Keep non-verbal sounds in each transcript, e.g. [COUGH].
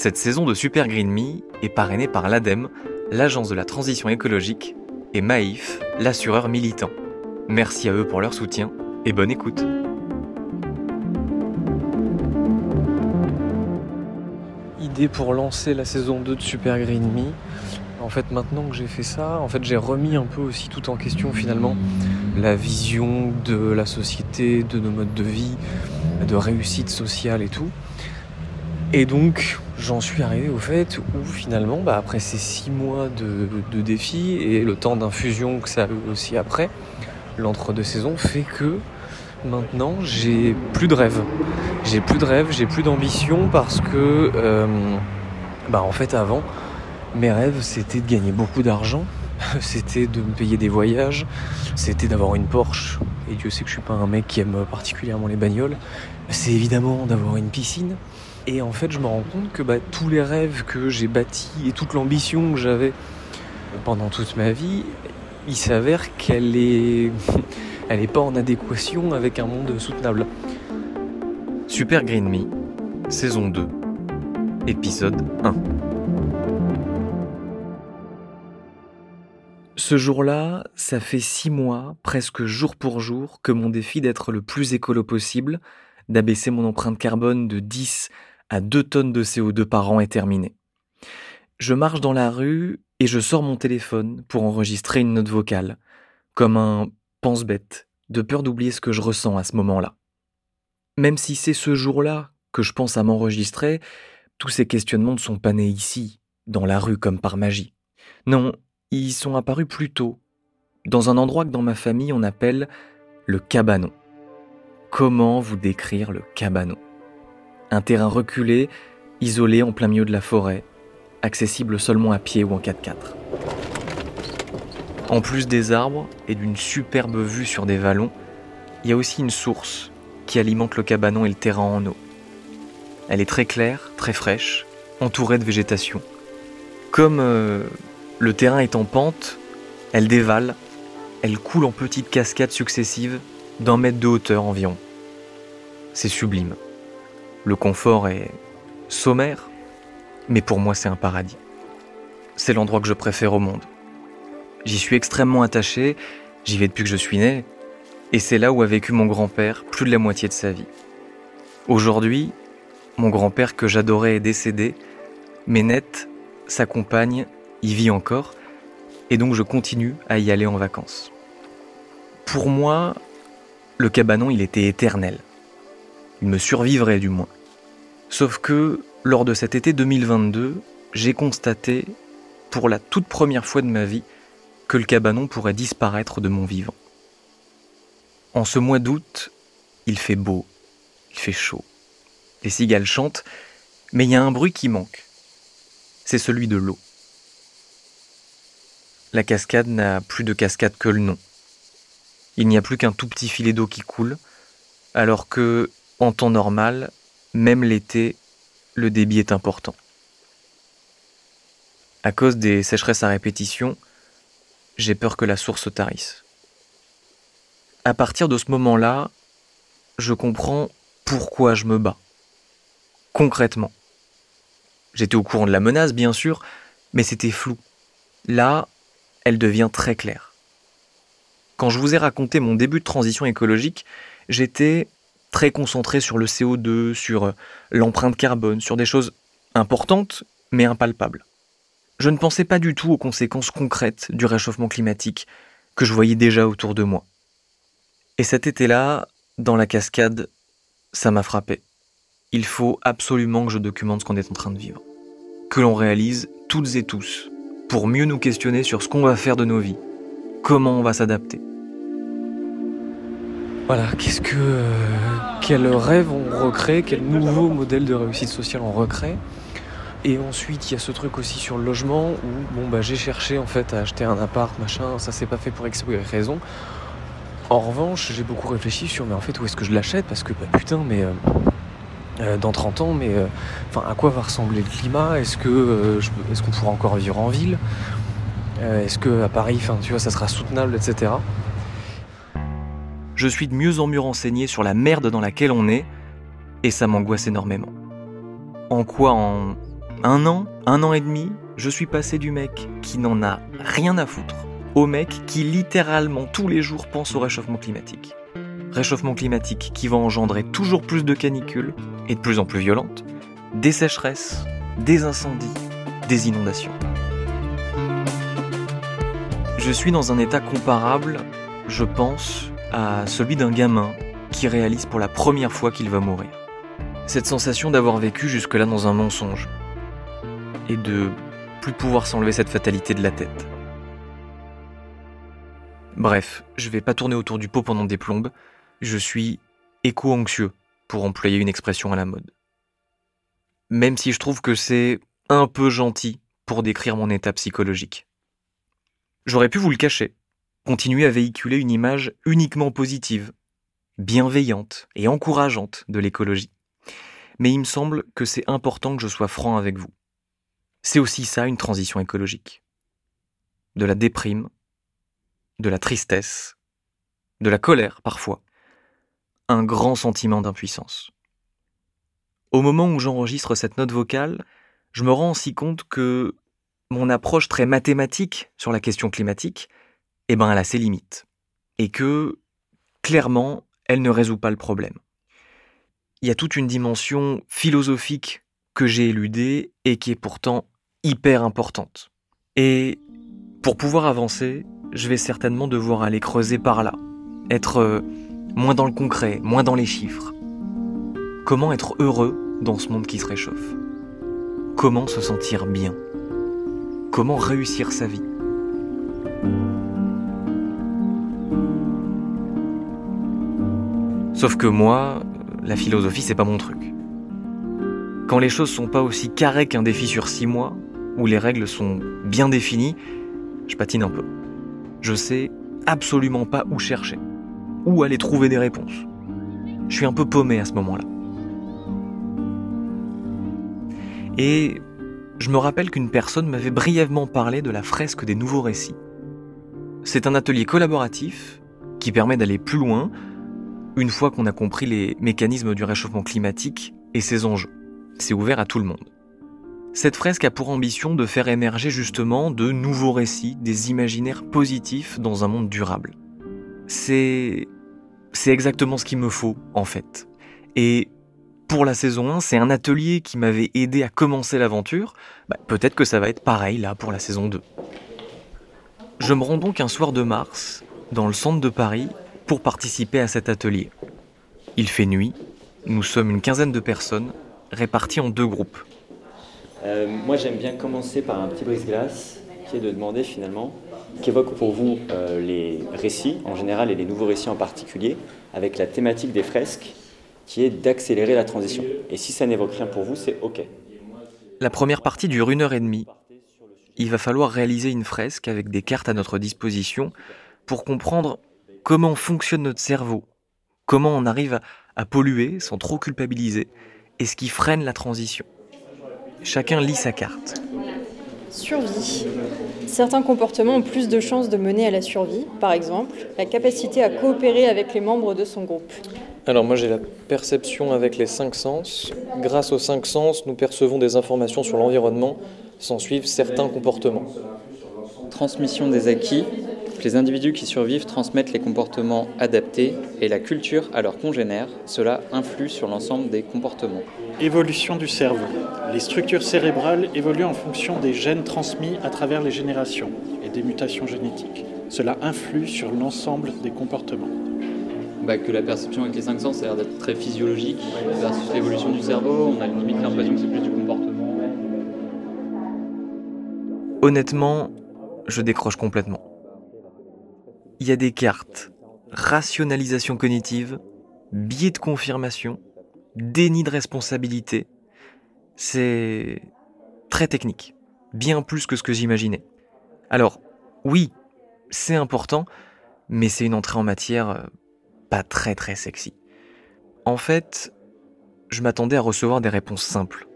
Cette saison de Super Green Me est parrainée par l'ADEME, l'Agence de la transition écologique, et Maïf, l'assureur militant. Merci à eux pour leur soutien et bonne écoute. Idée pour lancer la saison 2 de Super Green Me. En fait, maintenant que j'ai fait ça, en fait, j'ai remis un peu aussi tout en question finalement la vision de la société, de nos modes de vie, de réussite sociale et tout. Et donc, j'en suis arrivé au fait où finalement, bah, après ces six mois de, de défis et le temps d'infusion que ça a eu aussi après, l'entre-deux saisons fait que maintenant j'ai plus de rêve. J'ai plus de rêve, j'ai plus d'ambition parce que, euh, bah, en fait, avant, mes rêves c'était de gagner beaucoup d'argent, [LAUGHS] c'était de me payer des voyages, c'était d'avoir une Porsche. Et Dieu sait que je suis pas un mec qui aime particulièrement les bagnoles. C'est évidemment d'avoir une piscine. Et en fait, je me rends compte que bah, tous les rêves que j'ai bâtis et toute l'ambition que j'avais pendant toute ma vie, il s'avère qu'elle est, [LAUGHS] elle est pas en adéquation avec un monde soutenable. Super Green Me, saison 2, épisode 1. Ce jour-là, ça fait six mois, presque jour pour jour, que mon défi d'être le plus écolo possible, d'abaisser mon empreinte carbone de 10 à 2 tonnes de CO2 par an est terminé. Je marche dans la rue et je sors mon téléphone pour enregistrer une note vocale, comme un pense-bête, de peur d'oublier ce que je ressens à ce moment-là. Même si c'est ce jour-là que je pense à m'enregistrer, tous ces questionnements ne sont pas nés ici, dans la rue comme par magie. Non, ils sont apparus plus tôt, dans un endroit que dans ma famille on appelle le cabanon. Comment vous décrire le cabanon? Un terrain reculé, isolé en plein milieu de la forêt, accessible seulement à pied ou en 4x4. En plus des arbres et d'une superbe vue sur des vallons, il y a aussi une source qui alimente le cabanon et le terrain en eau. Elle est très claire, très fraîche, entourée de végétation. Comme euh, le terrain est en pente, elle dévale, elle coule en petites cascades successives d'un mètre de hauteur environ. C'est sublime. Le confort est sommaire, mais pour moi c'est un paradis. C'est l'endroit que je préfère au monde. J'y suis extrêmement attaché, j'y vais depuis que je suis né, et c'est là où a vécu mon grand-père plus de la moitié de sa vie. Aujourd'hui, mon grand-père que j'adorais est décédé, mais Net, sa compagne, y vit encore, et donc je continue à y aller en vacances. Pour moi, le cabanon, il était éternel. Il me survivrait du moins. Sauf que, lors de cet été 2022, j'ai constaté, pour la toute première fois de ma vie, que le cabanon pourrait disparaître de mon vivant. En ce mois d'août, il fait beau, il fait chaud. Les cigales chantent, mais il y a un bruit qui manque. C'est celui de l'eau. La cascade n'a plus de cascade que le nom. Il n'y a plus qu'un tout petit filet d'eau qui coule, alors que, en temps normal, même l'été, le débit est important. À cause des sécheresses à répétition, j'ai peur que la source tarisse. À partir de ce moment-là, je comprends pourquoi je me bats. Concrètement. J'étais au courant de la menace, bien sûr, mais c'était flou. Là, elle devient très claire. Quand je vous ai raconté mon début de transition écologique, j'étais très concentré sur le CO2, sur euh, l'empreinte carbone, sur des choses importantes mais impalpables. Je ne pensais pas du tout aux conséquences concrètes du réchauffement climatique que je voyais déjà autour de moi. Et cet été-là, dans la cascade, ça m'a frappé. Il faut absolument que je documente ce qu'on est en train de vivre. Que l'on réalise toutes et tous pour mieux nous questionner sur ce qu'on va faire de nos vies, comment on va s'adapter. Voilà, qu'est-ce que. Euh, quel rêve on recrée, quel nouveau modèle de réussite sociale on recrée. Et ensuite, il y a ce truc aussi sur le logement où bon, bah, j'ai cherché en fait à acheter un appart, machin, ça s'est pas fait pour X raison. En revanche, j'ai beaucoup réfléchi sur mais en fait où est-ce que je l'achète? Parce que bah, putain, mais. Euh, euh, dans 30 ans, mais à quoi va ressembler le climat? Est-ce que est-ce qu'on pourra encore vivre en ville? Est-ce que à Paris, tu vois, ça sera soutenable, etc. Je suis de mieux en mieux renseigné sur la merde dans laquelle on est, et ça m'angoisse énormément. En quoi En un an, un an et demi, je suis passé du mec qui n'en a rien à foutre au mec qui littéralement tous les jours pense au réchauffement climatique. Réchauffement climatique qui va engendrer toujours plus de canicules et de plus en plus violentes, des sécheresses, des incendies, des inondations. Je suis dans un état comparable, je pense, à celui d'un gamin qui réalise pour la première fois qu'il va mourir. Cette sensation d'avoir vécu jusque-là dans un mensonge et de plus pouvoir s'enlever cette fatalité de la tête. Bref, je vais pas tourner autour du pot pendant des plombes, je suis éco-anxieux, pour employer une expression à la mode. Même si je trouve que c'est un peu gentil pour décrire mon état psychologique. J'aurais pu vous le cacher, continuer à véhiculer une image uniquement positive, bienveillante et encourageante de l'écologie. Mais il me semble que c'est important que je sois franc avec vous. C'est aussi ça une transition écologique. De la déprime, de la tristesse, de la colère parfois, un grand sentiment d'impuissance. Au moment où j'enregistre cette note vocale, je me rends aussi compte que mon approche très mathématique sur la question climatique, eh ben, elle a ses limites. Et que, clairement, elle ne résout pas le problème. Il y a toute une dimension philosophique que j'ai éludée et qui est pourtant hyper importante. Et pour pouvoir avancer, je vais certainement devoir aller creuser par là, être euh, moins dans le concret, moins dans les chiffres. Comment être heureux dans ce monde qui se réchauffe? Comment se sentir bien? Comment réussir sa vie? Sauf que moi, la philosophie, c'est pas mon truc. Quand les choses sont pas aussi carrées qu'un défi sur six mois, où les règles sont bien définies, je patine un peu je sais absolument pas où chercher, où aller trouver des réponses. Je suis un peu paumé à ce moment-là. Et je me rappelle qu'une personne m'avait brièvement parlé de la fresque des nouveaux récits. C'est un atelier collaboratif qui permet d'aller plus loin une fois qu'on a compris les mécanismes du réchauffement climatique et ses enjeux. C'est ouvert à tout le monde. Cette fresque a pour ambition de faire émerger justement de nouveaux récits, des imaginaires positifs dans un monde durable. C'est c'est exactement ce qu'il me faut en fait. Et pour la saison 1, c'est un atelier qui m'avait aidé à commencer l'aventure. Bah, peut-être que ça va être pareil là pour la saison 2. Je me rends donc un soir de mars dans le centre de Paris pour participer à cet atelier. Il fait nuit, nous sommes une quinzaine de personnes réparties en deux groupes. Euh, moi, j'aime bien commencer par un petit brise-glace, qui est de demander finalement qu'évoquent pour vous euh, les récits en général et les nouveaux récits en particulier, avec la thématique des fresques, qui est d'accélérer la transition. Et si ça n'évoque rien pour vous, c'est OK. La première partie dure une heure et demie. Il va falloir réaliser une fresque avec des cartes à notre disposition pour comprendre comment fonctionne notre cerveau, comment on arrive à polluer sans trop culpabiliser, et ce qui freine la transition. Chacun lit sa carte. Survie. Certains comportements ont plus de chances de mener à la survie, par exemple la capacité à coopérer avec les membres de son groupe. Alors moi j'ai la perception avec les cinq sens. Grâce aux cinq sens, nous percevons des informations sur l'environnement, sans suivre certains comportements. Transmission des acquis. Les individus qui survivent transmettent les comportements adaptés et la culture à leurs congénères. Cela influe sur l'ensemble des comportements. Évolution du cerveau. Les structures cérébrales évoluent en fonction des gènes transmis à travers les générations et des mutations génétiques. Cela influe sur l'ensemble des comportements. Bah, que la perception avec les cinq sens a l'air d'être très physiologique versus l'évolution du cerveau. On a limite l'impression que c'est plus du comportement. Honnêtement, je décroche complètement. Il y a des cartes rationalisation cognitive, biais de confirmation, déni de responsabilité. C'est très technique, bien plus que ce que j'imaginais. Alors, oui, c'est important, mais c'est une entrée en matière euh, pas très très sexy. En fait, je m'attendais à recevoir des réponses simples,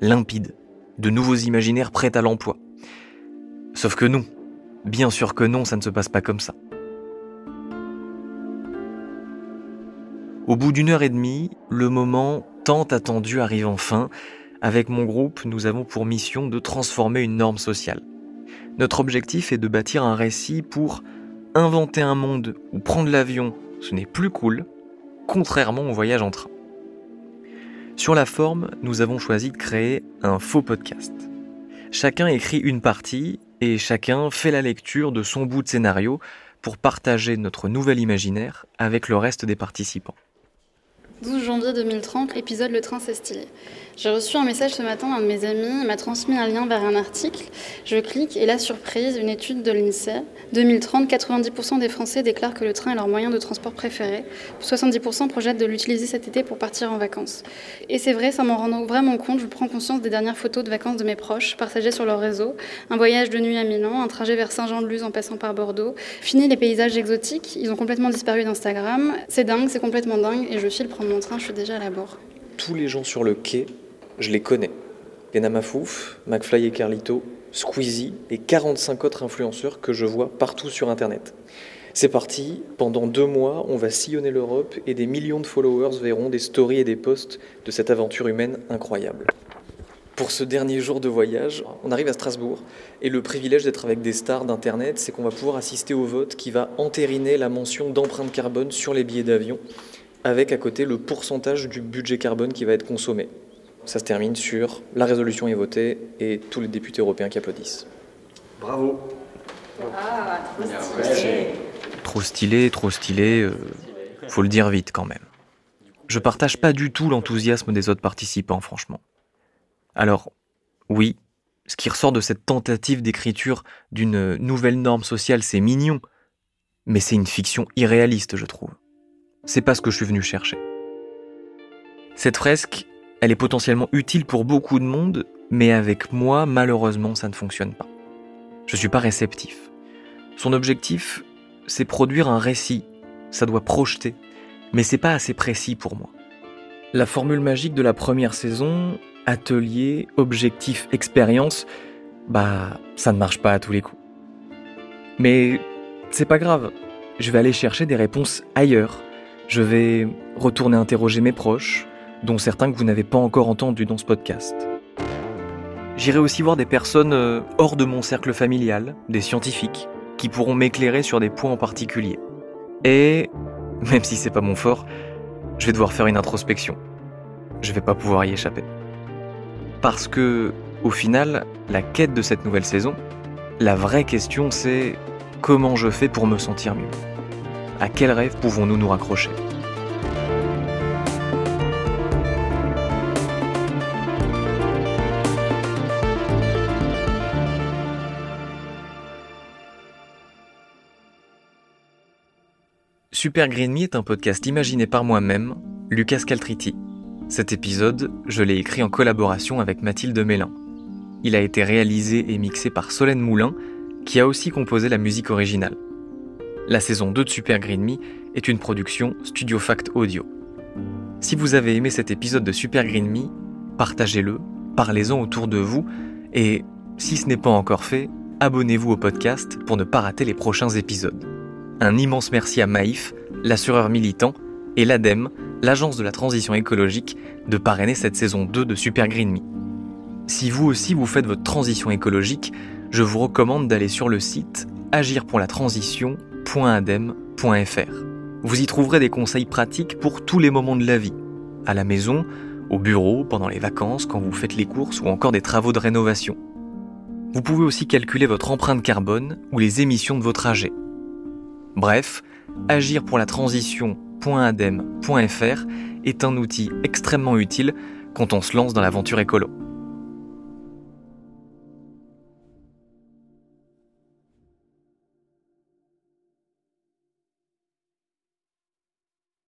limpides, de nouveaux imaginaires prêts à l'emploi. Sauf que non, bien sûr que non, ça ne se passe pas comme ça. Au bout d'une heure et demie, le moment tant attendu arrive enfin, Avec mon groupe, nous avons pour mission de transformer une norme sociale. Notre objectif est de bâtir un récit pour inventer un monde où prendre l'avion, ce n'est plus cool, contrairement au voyage en train. Sur la forme, nous avons choisi de créer un faux podcast. Chacun écrit une partie et chacun fait la lecture de son bout de scénario pour partager notre nouvel imaginaire avec le reste des participants. 12 janvier 2030, épisode Le train c'est stylé. J'ai reçu un message ce matin d'un de mes amis, il m'a transmis un lien vers un article. Je clique et la surprise, une étude de l'INSEE. 2030, 90% des Français déclarent que le train est leur moyen de transport préféré. 70% projettent de l'utiliser cet été pour partir en vacances. Et c'est vrai, ça m'en rend vraiment compte, je prends conscience des dernières photos de vacances de mes proches, partagées sur leur réseau. Un voyage de nuit à Milan, un trajet vers Saint-Jean-de-Luz en passant par Bordeaux. Fini les paysages exotiques, ils ont complètement disparu d'Instagram. C'est dingue, c'est complètement dingue et je file prendre mon train, je suis déjà à la bord. Tous les gens sur le quai je les connais. Lena Mafouf, McFly et Carlito, Squeezie et 45 autres influenceurs que je vois partout sur Internet. C'est parti, pendant deux mois, on va sillonner l'Europe et des millions de followers verront des stories et des posts de cette aventure humaine incroyable. Pour ce dernier jour de voyage, on arrive à Strasbourg et le privilège d'être avec des stars d'Internet, c'est qu'on va pouvoir assister au vote qui va entériner la mention d'empreinte carbone sur les billets d'avion, avec à côté le pourcentage du budget carbone qui va être consommé ça se termine sur la résolution est votée et tous les députés européens qui applaudissent. Bravo. Ah, trop stylé. Trop stylé, trop stylé, euh, faut le dire vite quand même. Je partage pas du tout l'enthousiasme des autres participants, franchement. Alors, oui, ce qui ressort de cette tentative d'écriture d'une nouvelle norme sociale, c'est mignon, mais c'est une fiction irréaliste, je trouve. C'est pas ce que je suis venu chercher. Cette fresque, elle est potentiellement utile pour beaucoup de monde, mais avec moi, malheureusement, ça ne fonctionne pas. Je suis pas réceptif. Son objectif, c'est produire un récit. Ça doit projeter. Mais c'est pas assez précis pour moi. La formule magique de la première saison, atelier, objectif, expérience, bah, ça ne marche pas à tous les coups. Mais c'est pas grave. Je vais aller chercher des réponses ailleurs. Je vais retourner interroger mes proches, dont certains que vous n'avez pas encore entendus dans ce podcast. J'irai aussi voir des personnes euh, hors de mon cercle familial, des scientifiques, qui pourront m'éclairer sur des points en particulier. Et, même si c'est pas mon fort, je vais devoir faire une introspection. Je vais pas pouvoir y échapper. Parce que, au final, la quête de cette nouvelle saison, la vraie question c'est comment je fais pour me sentir mieux? À quel rêve pouvons-nous nous raccrocher? Super Green Me est un podcast imaginé par moi-même, Lucas Caltriti. Cet épisode, je l'ai écrit en collaboration avec Mathilde Mélin. Il a été réalisé et mixé par Solène Moulin, qui a aussi composé la musique originale. La saison 2 de Super Green Me est une production Studio Fact Audio. Si vous avez aimé cet épisode de Super Green Me, partagez-le, parlez-en autour de vous, et si ce n'est pas encore fait, abonnez-vous au podcast pour ne pas rater les prochains épisodes. Un immense merci à Maïf, l'assureur militant, et l'ADEME, l'agence de la transition écologique, de parrainer cette saison 2 de Super Green Me. Si vous aussi vous faites votre transition écologique, je vous recommande d'aller sur le site agirpourlatransition.adem.fr. Vous y trouverez des conseils pratiques pour tous les moments de la vie, à la maison, au bureau, pendant les vacances, quand vous faites les courses ou encore des travaux de rénovation. Vous pouvez aussi calculer votre empreinte carbone ou les émissions de vos trajets. Bref, agir pour la transition.adem.fr est un outil extrêmement utile quand on se lance dans l'aventure écolo.